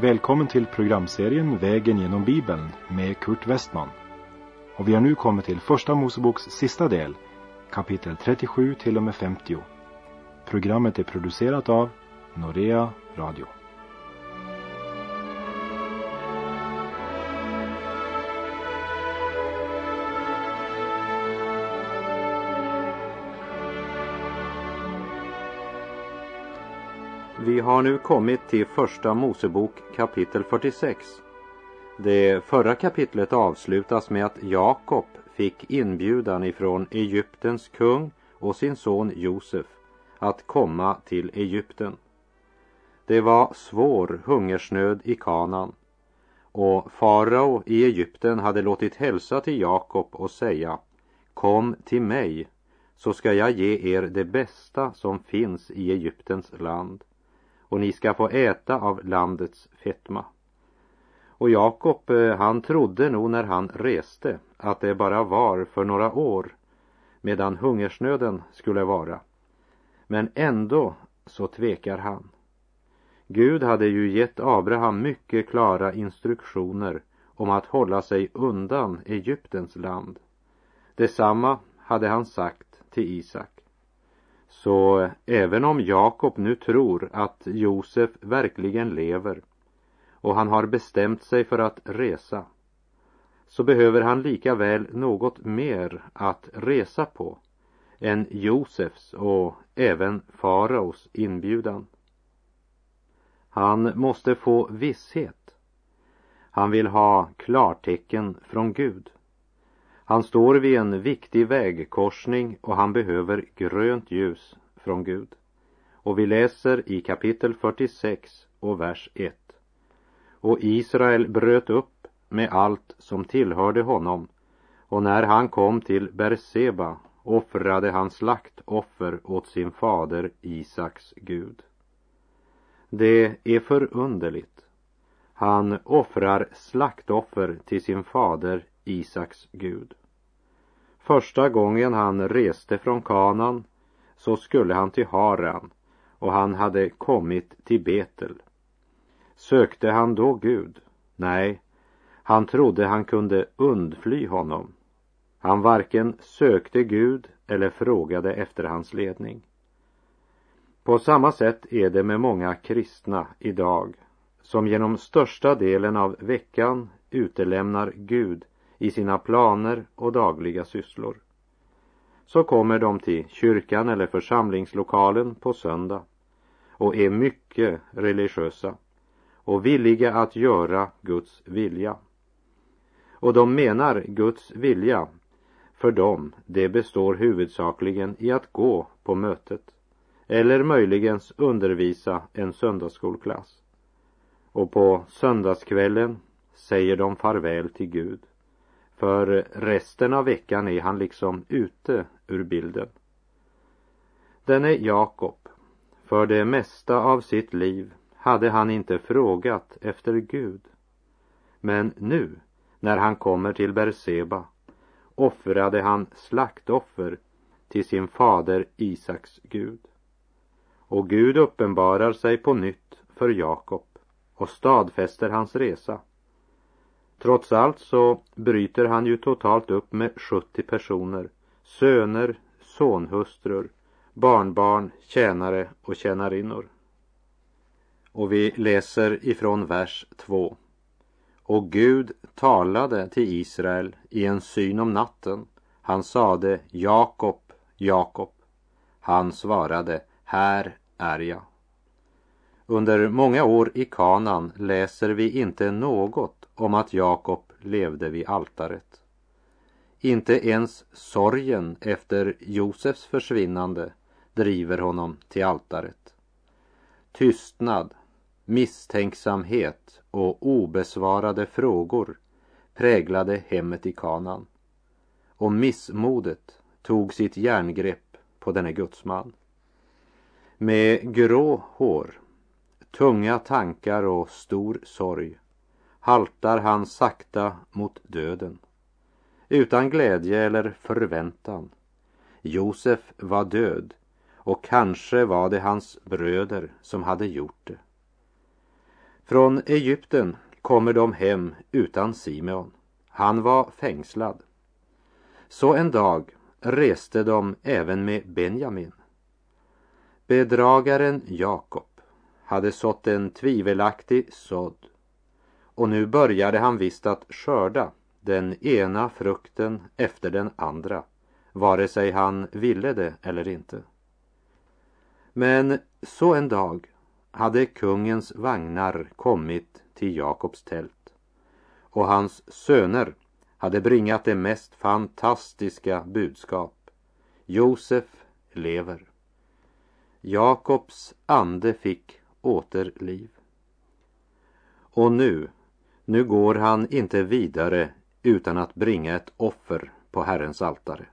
Välkommen till programserien Vägen genom Bibeln med Kurt Westman. Och vi har nu kommit till Första Moseboks sista del, kapitel 37 till och med 50. Programmet är producerat av Norea Radio. Vi har nu kommit till Första Mosebok kapitel 46. Det förra kapitlet avslutas med att Jakob fick inbjudan ifrån Egyptens kung och sin son Josef att komma till Egypten. Det var svår hungersnöd i Kanan och farao i Egypten hade låtit hälsa till Jakob och säga Kom till mig så ska jag ge er det bästa som finns i Egyptens land och ni ska få äta av landets fetma. Och Jakob, eh, han trodde nog när han reste att det bara var för några år medan hungersnöden skulle vara. Men ändå så tvekar han. Gud hade ju gett Abraham mycket klara instruktioner om att hålla sig undan Egyptens land. Detsamma hade han sagt till Isak. Så även om Jakob nu tror att Josef verkligen lever och han har bestämt sig för att resa så behöver han lika väl något mer att resa på än Josefs och även faraos inbjudan. Han måste få visshet. Han vill ha klartecken från Gud. Han står vid en viktig vägkorsning och han behöver grönt ljus från Gud. Och vi läser i kapitel 46 och vers 1. Och Israel bröt upp med allt som tillhörde honom och när han kom till Berseba offrade han slaktoffer åt sin fader Isaks Gud. Det är förunderligt. Han offrar slaktoffer till sin fader Isaks Gud. Första gången han reste från Kanan så skulle han till Haran och han hade kommit till Betel. Sökte han då Gud? Nej, han trodde han kunde undfly honom. Han varken sökte Gud eller frågade efter hans ledning. På samma sätt är det med många kristna idag som genom största delen av veckan utelämnar Gud i sina planer och dagliga sysslor. Så kommer de till kyrkan eller församlingslokalen på söndag och är mycket religiösa och villiga att göra Guds vilja. Och de menar Guds vilja för dem, det består huvudsakligen i att gå på mötet eller möjligen undervisa en söndagsskolklass. Och på söndagskvällen säger de farväl till Gud. För resten av veckan är han liksom ute ur bilden. Denne Jakob, för det mesta av sitt liv hade han inte frågat efter Gud. Men nu, när han kommer till Berseba, offrade han slaktoffer till sin fader Isaks Gud. Och Gud uppenbarar sig på nytt för Jakob och stadfäster hans resa. Trots allt så bryter han ju totalt upp med 70 personer, söner, sonhustrur, barnbarn, tjänare och tjänarinnor. Och vi läser ifrån vers 2. Och Gud talade till Israel i en syn om natten. Han sade Jakob, Jakob. Han svarade, här är jag. Under många år i kanan läser vi inte något om att Jakob levde vid altaret. Inte ens sorgen efter Josefs försvinnande driver honom till altaret. Tystnad, misstänksamhet och obesvarade frågor präglade hemmet i kanan. Och missmodet tog sitt järngrepp på denne gudsman. Med grå hår, tunga tankar och stor sorg haltar han sakta mot döden. Utan glädje eller förväntan. Josef var död och kanske var det hans bröder som hade gjort det. Från Egypten kommer de hem utan Simeon. Han var fängslad. Så en dag reste de även med Benjamin. Bedragaren Jakob hade sått en tvivelaktig sådd och nu började han visst att skörda den ena frukten efter den andra, vare sig han ville det eller inte. Men så en dag hade kungens vagnar kommit till Jakobs tält och hans söner hade bringat det mest fantastiska budskap. Josef lever. Jakobs ande fick återliv. Och nu, nu går han inte vidare utan att bringa ett offer på Herrens altare.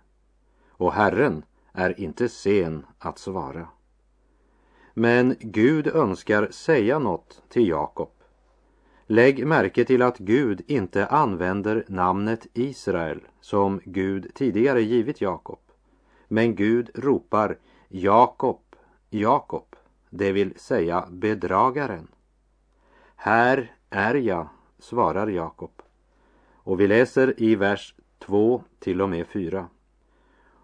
Och Herren är inte sen att svara. Men Gud önskar säga något till Jakob. Lägg märke till att Gud inte använder namnet Israel som Gud tidigare givit Jakob. Men Gud ropar Jakob, Jakob, det vill säga bedragaren. Här är jag, svarar Jakob. Och vi läser i vers 2 till och med 4.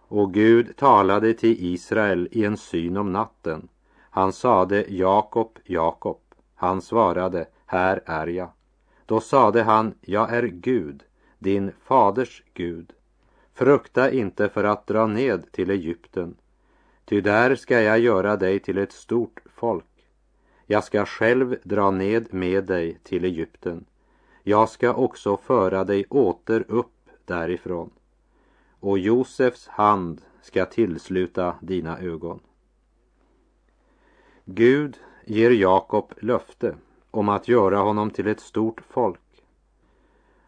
Och Gud talade till Israel i en syn om natten. Han sade Jakob, Jakob. Han svarade, här är jag. Då sade han, jag är Gud, din faders Gud. Frukta inte för att dra ned till Egypten, ty där ska jag göra dig till ett stort folk. Jag ska själv dra ned med dig till Egypten. Jag ska också föra dig åter upp därifrån. Och Josefs hand ska tillsluta dina ögon. Gud ger Jakob löfte om att göra honom till ett stort folk.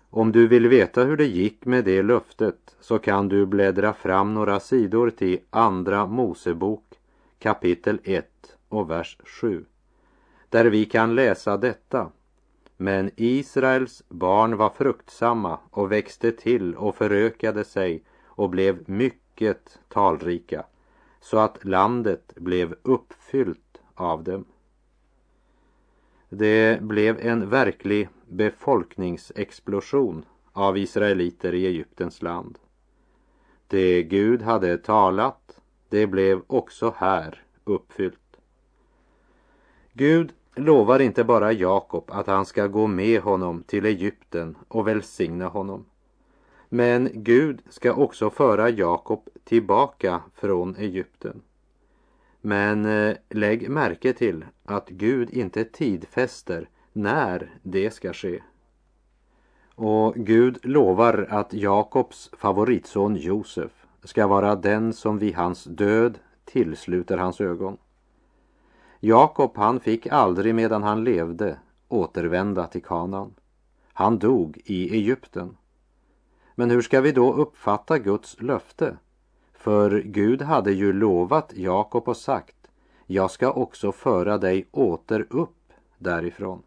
Om du vill veta hur det gick med det löftet så kan du bläddra fram några sidor till Andra Mosebok kapitel 1 och vers 7 där vi kan läsa detta. Men Israels barn var fruktsamma och växte till och förökade sig och blev mycket talrika så att landet blev uppfyllt av dem. Det blev en verklig befolkningsexplosion av israeliter i Egyptens land. Det Gud hade talat, det blev också här uppfyllt. Gud lovar inte bara Jakob att han ska gå med honom till Egypten och välsigna honom. Men Gud ska också föra Jakob tillbaka från Egypten. Men eh, lägg märke till att Gud inte tidfäster när det ska ske. Och Gud lovar att Jakobs favoritson Josef ska vara den som vid hans död tillsluter hans ögon. Jakob han fick aldrig medan han levde återvända till Kanaan. Han dog i Egypten. Men hur ska vi då uppfatta Guds löfte? För Gud hade ju lovat Jakob och sagt, jag ska också föra dig åter upp därifrån.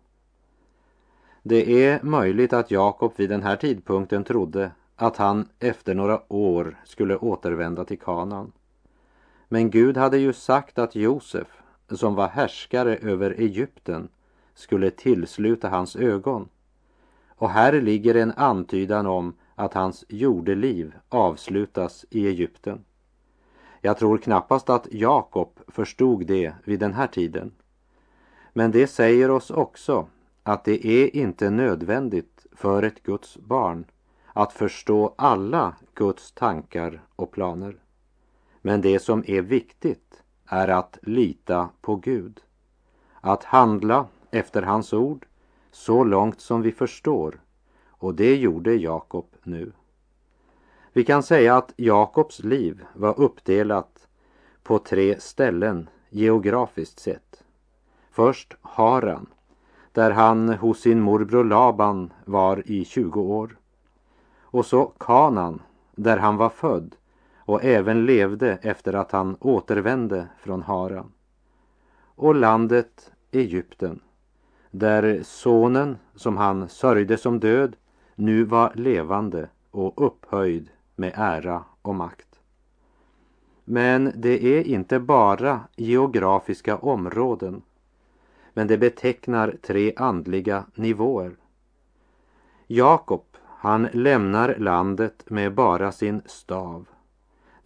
Det är möjligt att Jakob vid den här tidpunkten trodde att han efter några år skulle återvända till Kanaan. Men Gud hade ju sagt att Josef, som var härskare över Egypten, skulle tillsluta hans ögon. Och här ligger en antydan om att hans jordeliv avslutas i Egypten. Jag tror knappast att Jakob förstod det vid den här tiden. Men det säger oss också att det är inte nödvändigt för ett Guds barn att förstå alla Guds tankar och planer. Men det som är viktigt är att lita på Gud. Att handla efter hans ord så långt som vi förstår. Och det gjorde Jakob nu. Vi kan säga att Jakobs liv var uppdelat på tre ställen geografiskt sett. Först Haran, där han hos sin morbror Laban var i 20 år. Och så Kanan, där han var född och även levde efter att han återvände från Haran. Och landet Egypten, där sonen som han sörjde som död nu var levande och upphöjd med ära och makt. Men det är inte bara geografiska områden. men det betecknar tre andliga nivåer. Jakob, han lämnar landet med bara sin stav.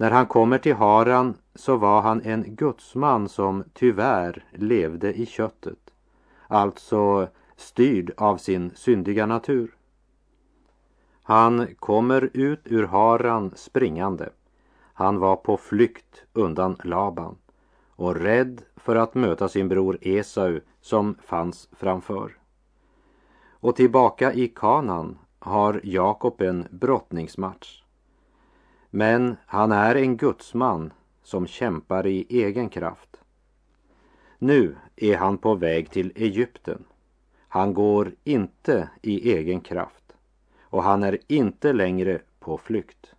När han kommer till Haran så var han en gudsman som tyvärr levde i köttet, alltså styrd av sin syndiga natur. Han kommer ut ur Haran springande. Han var på flykt undan Laban och rädd för att möta sin bror Esau som fanns framför. Och tillbaka i Kanan har Jakob en brottningsmatch. Men han är en gudsman som kämpar i egen kraft. Nu är han på väg till Egypten. Han går inte i egen kraft och han är inte längre på flykt.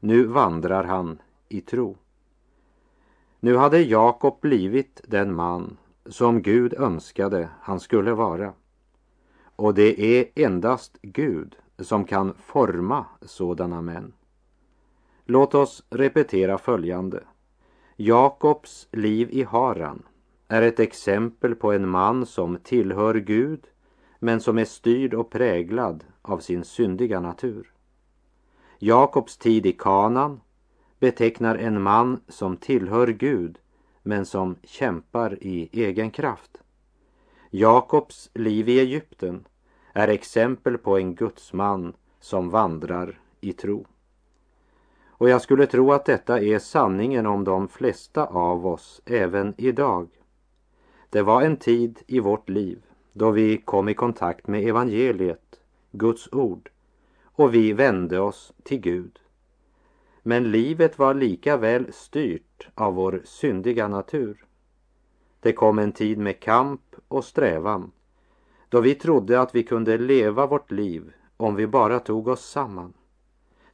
Nu vandrar han i tro. Nu hade Jakob blivit den man som Gud önskade han skulle vara. Och det är endast Gud som kan forma sådana män. Låt oss repetera följande. Jakobs liv i Haran är ett exempel på en man som tillhör Gud men som är styrd och präglad av sin syndiga natur. Jakobs tid i Kanan betecknar en man som tillhör Gud men som kämpar i egen kraft. Jakobs liv i Egypten är exempel på en gudsman som vandrar i tro. Och jag skulle tro att detta är sanningen om de flesta av oss även idag. Det var en tid i vårt liv då vi kom i kontakt med evangeliet, Guds ord, och vi vände oss till Gud. Men livet var lika väl styrt av vår syndiga natur. Det kom en tid med kamp och strävan då vi trodde att vi kunde leva vårt liv om vi bara tog oss samman.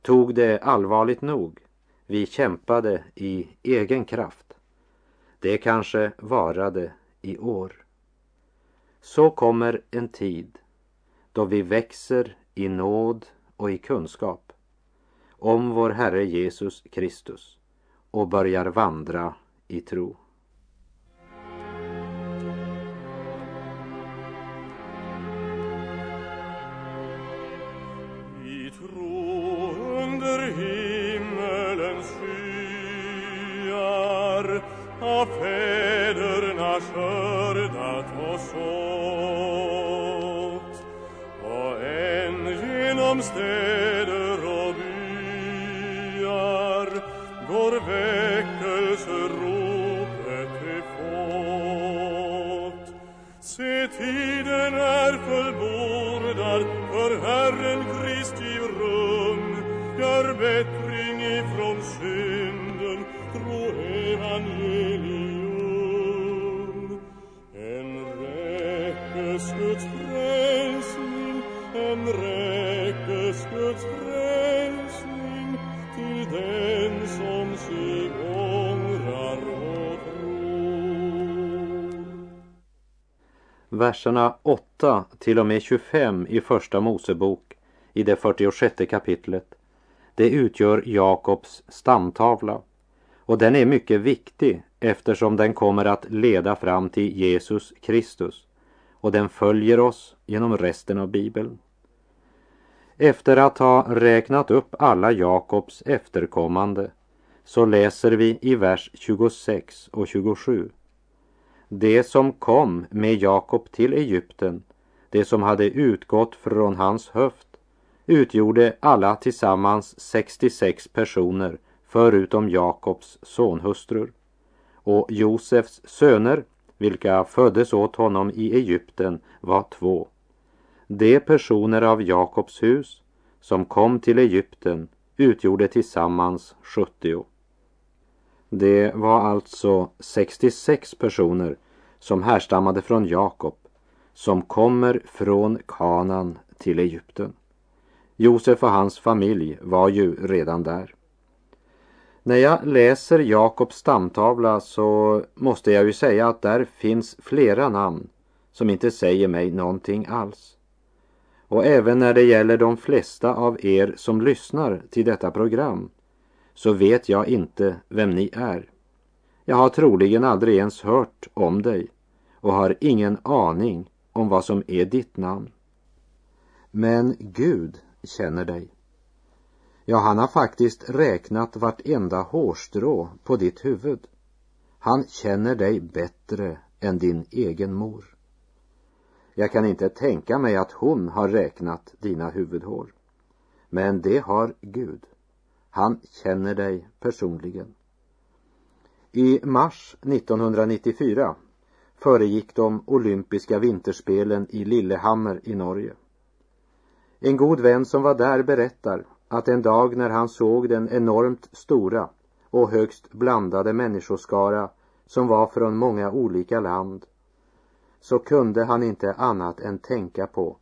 Tog det allvarligt nog. Vi kämpade i egen kraft. Det kanske varade i år. Så kommer en tid då vi växer i nåd och i kunskap om vår Herre Jesus Kristus och börjar vandra i tro. fäderna skördat och sått och än genom städer och byar går väckelseropet till fått. Se, tiden är fullbordad för Herren Kristi rum gör bättring ifrån synd Verserna 8 till och med 25 i Första Mosebok i det 46 kapitlet det utgör Jakobs stamtavla och den är mycket viktig eftersom den kommer att leda fram till Jesus Kristus och den följer oss genom resten av Bibeln. Efter att ha räknat upp alla Jakobs efterkommande så läser vi i vers 26 och 27. Det som kom med Jakob till Egypten, det som hade utgått från hans höft, utgjorde alla tillsammans 66 personer förutom Jakobs sonhustrur. Och Josefs söner, vilka föddes åt honom i Egypten, var två. De personer av Jakobs hus som kom till Egypten utgjorde tillsammans 70. Det var alltså 66 personer som härstammade från Jakob som kommer från Kanan till Egypten. Josef och hans familj var ju redan där. När jag läser Jakobs stamtavla så måste jag ju säga att där finns flera namn som inte säger mig någonting alls. Och även när det gäller de flesta av er som lyssnar till detta program så vet jag inte vem ni är. Jag har troligen aldrig ens hört om dig och har ingen aning om vad som är ditt namn. Men Gud känner dig. Ja, han har faktiskt räknat vartenda hårstrå på ditt huvud. Han känner dig bättre än din egen mor. Jag kan inte tänka mig att hon har räknat dina huvudhår. Men det har Gud. Han känner dig personligen. I mars 1994 föregick de olympiska vinterspelen i Lillehammer i Norge. En god vän som var där berättar att en dag när han såg den enormt stora och högst blandade människoskara som var från många olika land så kunde han inte annat än tänka på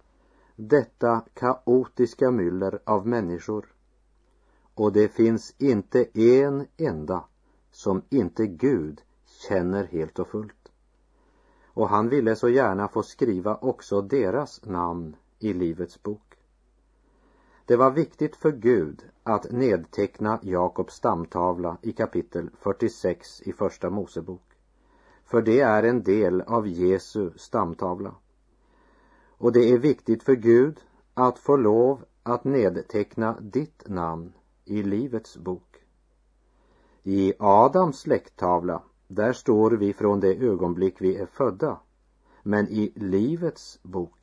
detta kaotiska myller av människor. Och det finns inte en enda som inte Gud känner helt och fullt. Och han ville så gärna få skriva också deras namn i Livets bok. Det var viktigt för Gud att nedteckna Jakobs stamtavla i kapitel 46 i Första Mosebok. För det är en del av Jesu stamtavla. Och det är viktigt för Gud att få lov att nedteckna ditt namn i Livets bok. I Adams släkttavla, där står vi från det ögonblick vi är födda. Men i Livets bok,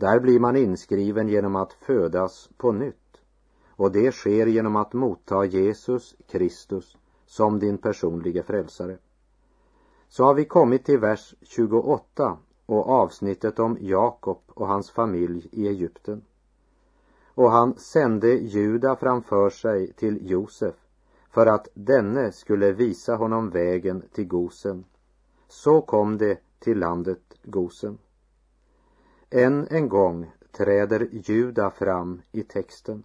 där blir man inskriven genom att födas på nytt. Och det sker genom att motta Jesus Kristus som din personliga frälsare. Så har vi kommit till vers 28 och avsnittet om Jakob och hans familj i Egypten. Och han sände Juda framför sig till Josef för att denne skulle visa honom vägen till Gosen. Så kom det till landet Gosen. Än en gång träder Juda fram i texten.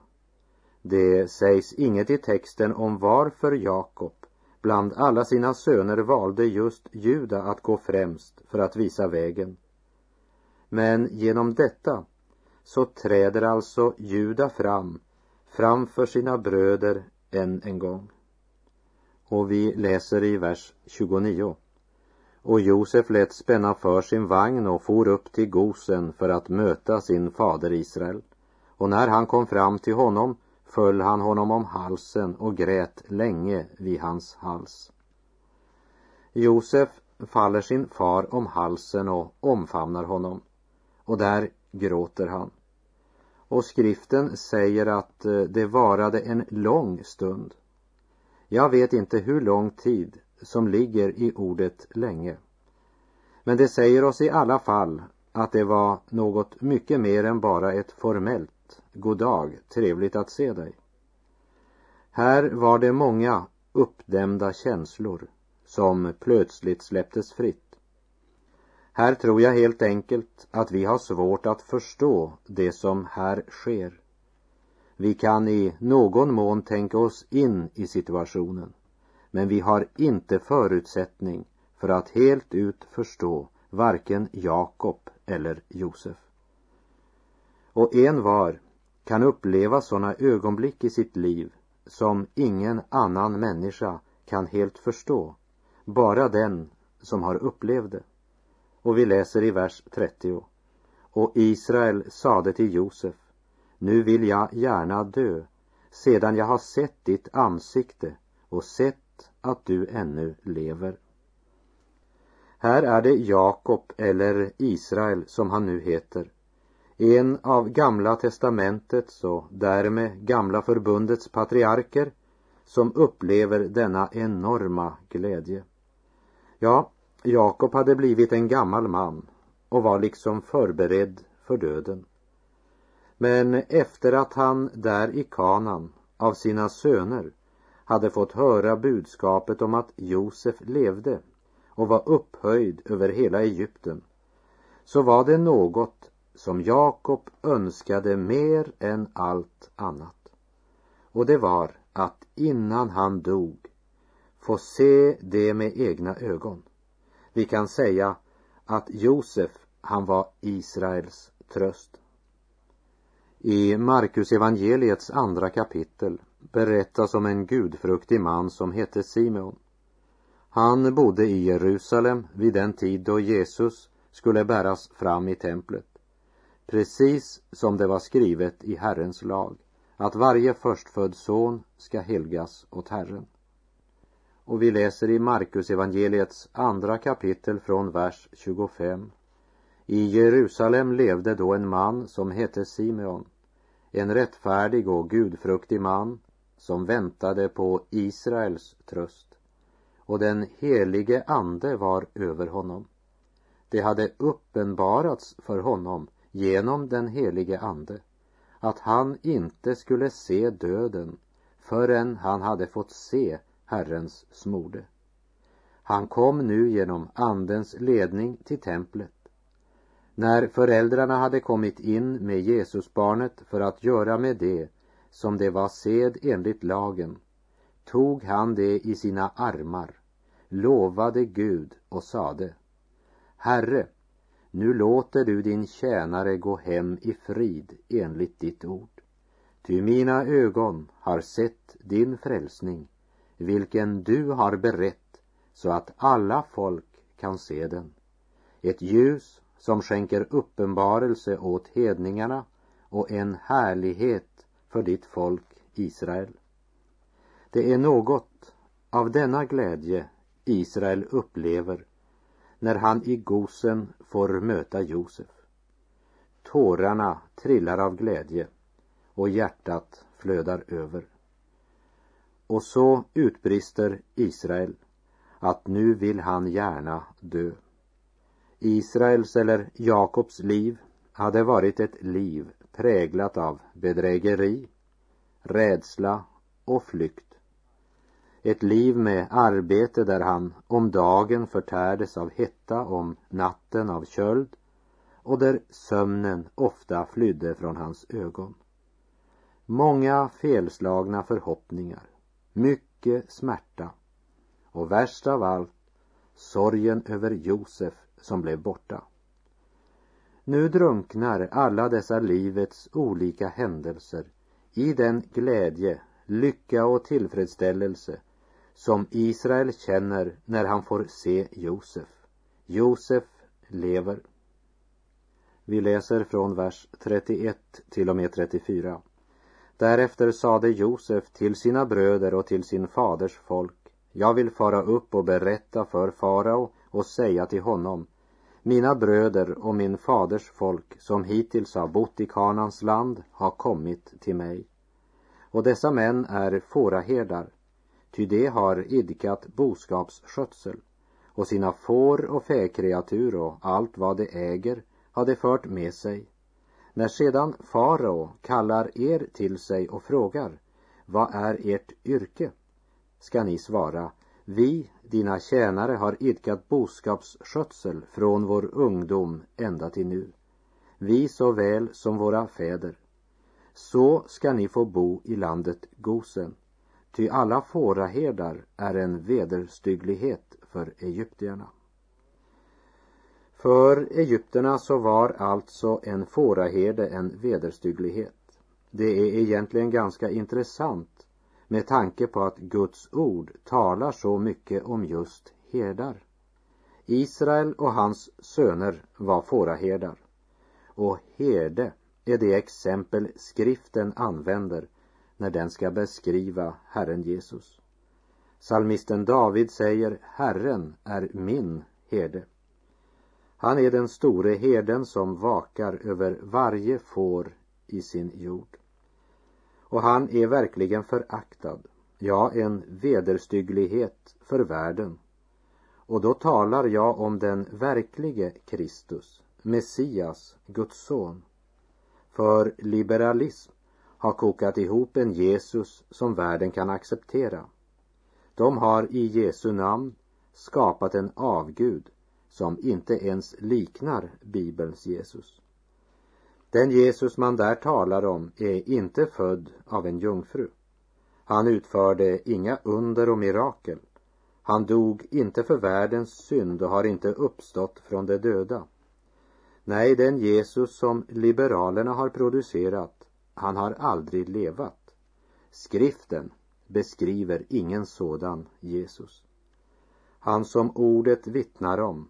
Det sägs inget i texten om varför Jakob bland alla sina söner valde just Juda att gå främst för att visa vägen. Men genom detta så träder alltså Juda fram framför sina bröder än en gång. Och vi läser i vers 29. Och Josef lät spänna för sin vagn och for upp till Gosen för att möta sin fader Israel. Och när han kom fram till honom föll han honom om halsen och grät länge vid hans hals. Josef faller sin far om halsen och omfamnar honom och där gråter han. Och skriften säger att eh, det varade en lång stund. Jag vet inte hur lång tid som ligger i ordet länge. Men det säger oss i alla fall att det var något mycket mer än bara ett formellt God dag, trevligt att se dig. Här var det många uppdämda känslor som plötsligt släpptes fritt. Här tror jag helt enkelt att vi har svårt att förstå det som här sker. Vi kan i någon mån tänka oss in i situationen, men vi har inte förutsättning för att helt ut förstå varken Jakob eller Josef. Och en var kan uppleva sådana ögonblick i sitt liv som ingen annan människa kan helt förstå, bara den som har upplevt det. Och vi läser i vers 30. Och Israel sade till Josef, nu vill jag gärna dö, sedan jag har sett ditt ansikte och sett att du ännu lever. Här är det Jakob eller Israel som han nu heter en av Gamla testamentets och därmed Gamla förbundets patriarker som upplever denna enorma glädje. Ja, Jakob hade blivit en gammal man och var liksom förberedd för döden. Men efter att han där i kanan av sina söner hade fått höra budskapet om att Josef levde och var upphöjd över hela Egypten så var det något som Jakob önskade mer än allt annat. Och det var att innan han dog få se det med egna ögon. Vi kan säga att Josef, han var Israels tröst. I Markus evangeliets andra kapitel berättas om en gudfruktig man som hette Simeon. Han bodde i Jerusalem vid den tid då Jesus skulle bäras fram i templet. Precis som det var skrivet i Herrens lag att varje förstfödd son ska helgas åt Herren. Och vi läser i Markus evangeliets andra kapitel från vers 25. I Jerusalem levde då en man som hette Simeon, en rättfärdig och gudfruktig man som väntade på Israels tröst. Och den helige ande var över honom. Det hade uppenbarats för honom genom den helige ande att han inte skulle se döden förrän han hade fått se Herrens smorde. Han kom nu genom Andens ledning till templet. När föräldrarna hade kommit in med Jesusbarnet för att göra med det som det var sed enligt lagen tog han det i sina armar, lovade Gud och sade Herre, nu låter du din tjänare gå hem i frid enligt ditt ord. Ty mina ögon har sett din frälsning, vilken du har berett så att alla folk kan se den. Ett ljus som skänker uppenbarelse åt hedningarna och en härlighet för ditt folk Israel. Det är något av denna glädje Israel upplever när han i Gosen får möta Josef. Tårarna trillar av glädje och hjärtat flödar över. Och så utbrister Israel att nu vill han gärna dö. Israels eller Jakobs liv hade varit ett liv präglat av bedrägeri, rädsla och flykt. Ett liv med arbete där han om dagen förtärdes av hetta, om natten av köld och där sömnen ofta flydde från hans ögon. Många felslagna förhoppningar, mycket smärta och värst av allt sorgen över Josef som blev borta. Nu drunknar alla dessa livets olika händelser i den glädje, lycka och tillfredsställelse som Israel känner när han får se Josef. Josef lever. Vi läser från vers 31 till och med 34. Därefter sade Josef till sina bröder och till sin faders folk jag vill fara upp och berätta för farao och säga till honom mina bröder och min faders folk som hittills har bott i Kanans land har kommit till mig. Och dessa män är fåraherdar ty de har idkat boskapsskötsel och sina får och fäkreatur och allt vad de äger har de fört med sig. När sedan farao kallar er till sig och frågar vad är ert yrke? ska ni svara vi, dina tjänare, har idkat boskapsskötsel från vår ungdom ända till nu. Vi såväl som våra fäder. Så ska ni få bo i landet Gosen Ty alla fåraherdar är en vederstygglighet för egyptierna. För egyptierna så var alltså en fåraherde en vederstygglighet. Det är egentligen ganska intressant med tanke på att Guds ord talar så mycket om just herdar. Israel och hans söner var fåraherdar. Och herde är det exempel skriften använder när den ska beskriva Herren Jesus. Salmisten David säger Herren är min herde. Han är den store herden som vakar över varje får i sin jord. Och han är verkligen föraktad, ja, en vederstygglighet för världen. Och då talar jag om den verklige Kristus, Messias, Guds son. För liberalism har kokat ihop en Jesus som världen kan acceptera. De har i Jesu namn skapat en avgud som inte ens liknar Bibelns Jesus. Den Jesus man där talar om är inte född av en jungfru. Han utförde inga under och mirakel. Han dog inte för världens synd och har inte uppstått från de döda. Nej, den Jesus som liberalerna har producerat han har aldrig levat. Skriften beskriver ingen sådan Jesus. han som ordet vittnar om,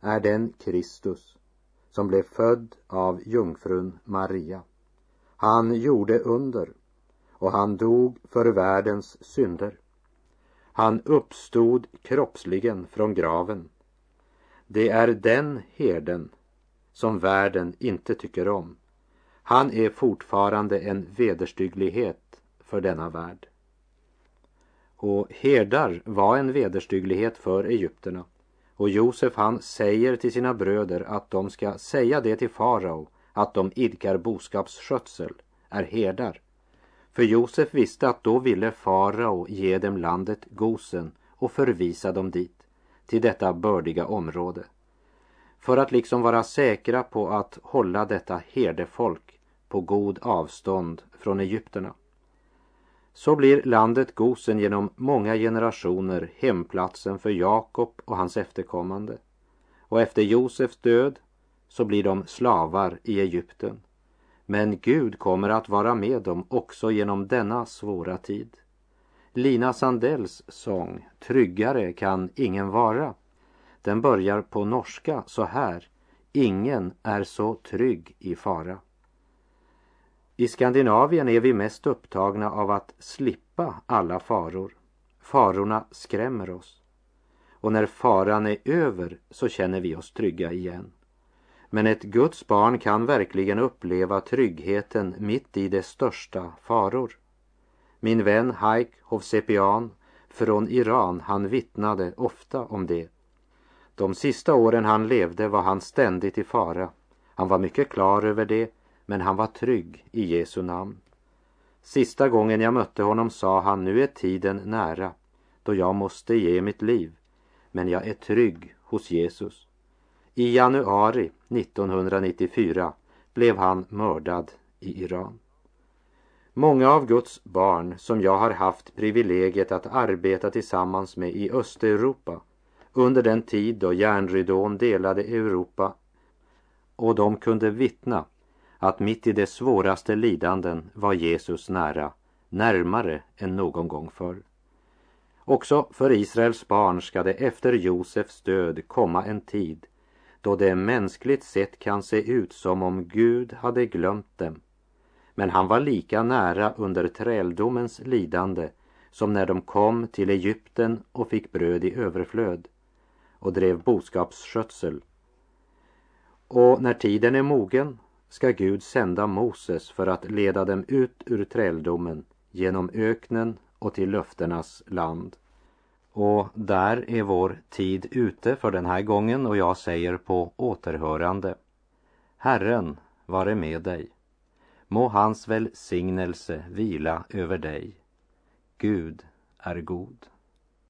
är den Kristus som blev född av jungfrun Maria. Han gjorde under och han dog för världens synder. Han uppstod kroppsligen från graven. Det är den herden som världen inte tycker om. Han är fortfarande en vederstygglighet för denna värld. Och herdar var en vederstygglighet för egyptierna. Och Josef han säger till sina bröder att de ska säga det till farao att de idkar boskapsskötsel, är herdar. För Josef visste att då ville farao ge dem landet Gosen och förvisa dem dit, till detta bördiga område. För att liksom vara säkra på att hålla detta herdefolk på god avstånd från egypterna. Så blir landet Gosen genom många generationer hemplatsen för Jakob och hans efterkommande. Och efter Josefs död så blir de slavar i Egypten. Men Gud kommer att vara med dem också genom denna svåra tid. Lina Sandells sång Tryggare kan ingen vara. Den börjar på norska så här. Ingen är så trygg i fara. I Skandinavien är vi mest upptagna av att slippa alla faror. Farorna skrämmer oss. Och när faran är över så känner vi oss trygga igen. Men ett Guds barn kan verkligen uppleva tryggheten mitt i de största faror. Min vän Haik Hovsepian från Iran, han vittnade ofta om det. De sista åren han levde var han ständigt i fara. Han var mycket klar över det men han var trygg i Jesu namn. Sista gången jag mötte honom sa han, nu är tiden nära då jag måste ge mitt liv, men jag är trygg hos Jesus. I januari 1994 blev han mördad i Iran. Många av Guds barn som jag har haft privilegiet att arbeta tillsammans med i Östeuropa under den tid då järnridån delade Europa och de kunde vittna att mitt i de svåraste lidanden var Jesus nära, närmare än någon gång förr. Också för Israels barn ska det efter Josefs död komma en tid då det mänskligt sett kan se ut som om Gud hade glömt dem. Men han var lika nära under träldomens lidande som när de kom till Egypten och fick bröd i överflöd och drev boskapsskötsel. Och när tiden är mogen ska Gud sända Moses för att leda dem ut ur träldomen genom öknen och till löftenas land. Och där är vår tid ute för den här gången och jag säger på återhörande. Herren vare med dig. Må hans välsignelse vila över dig. Gud är god.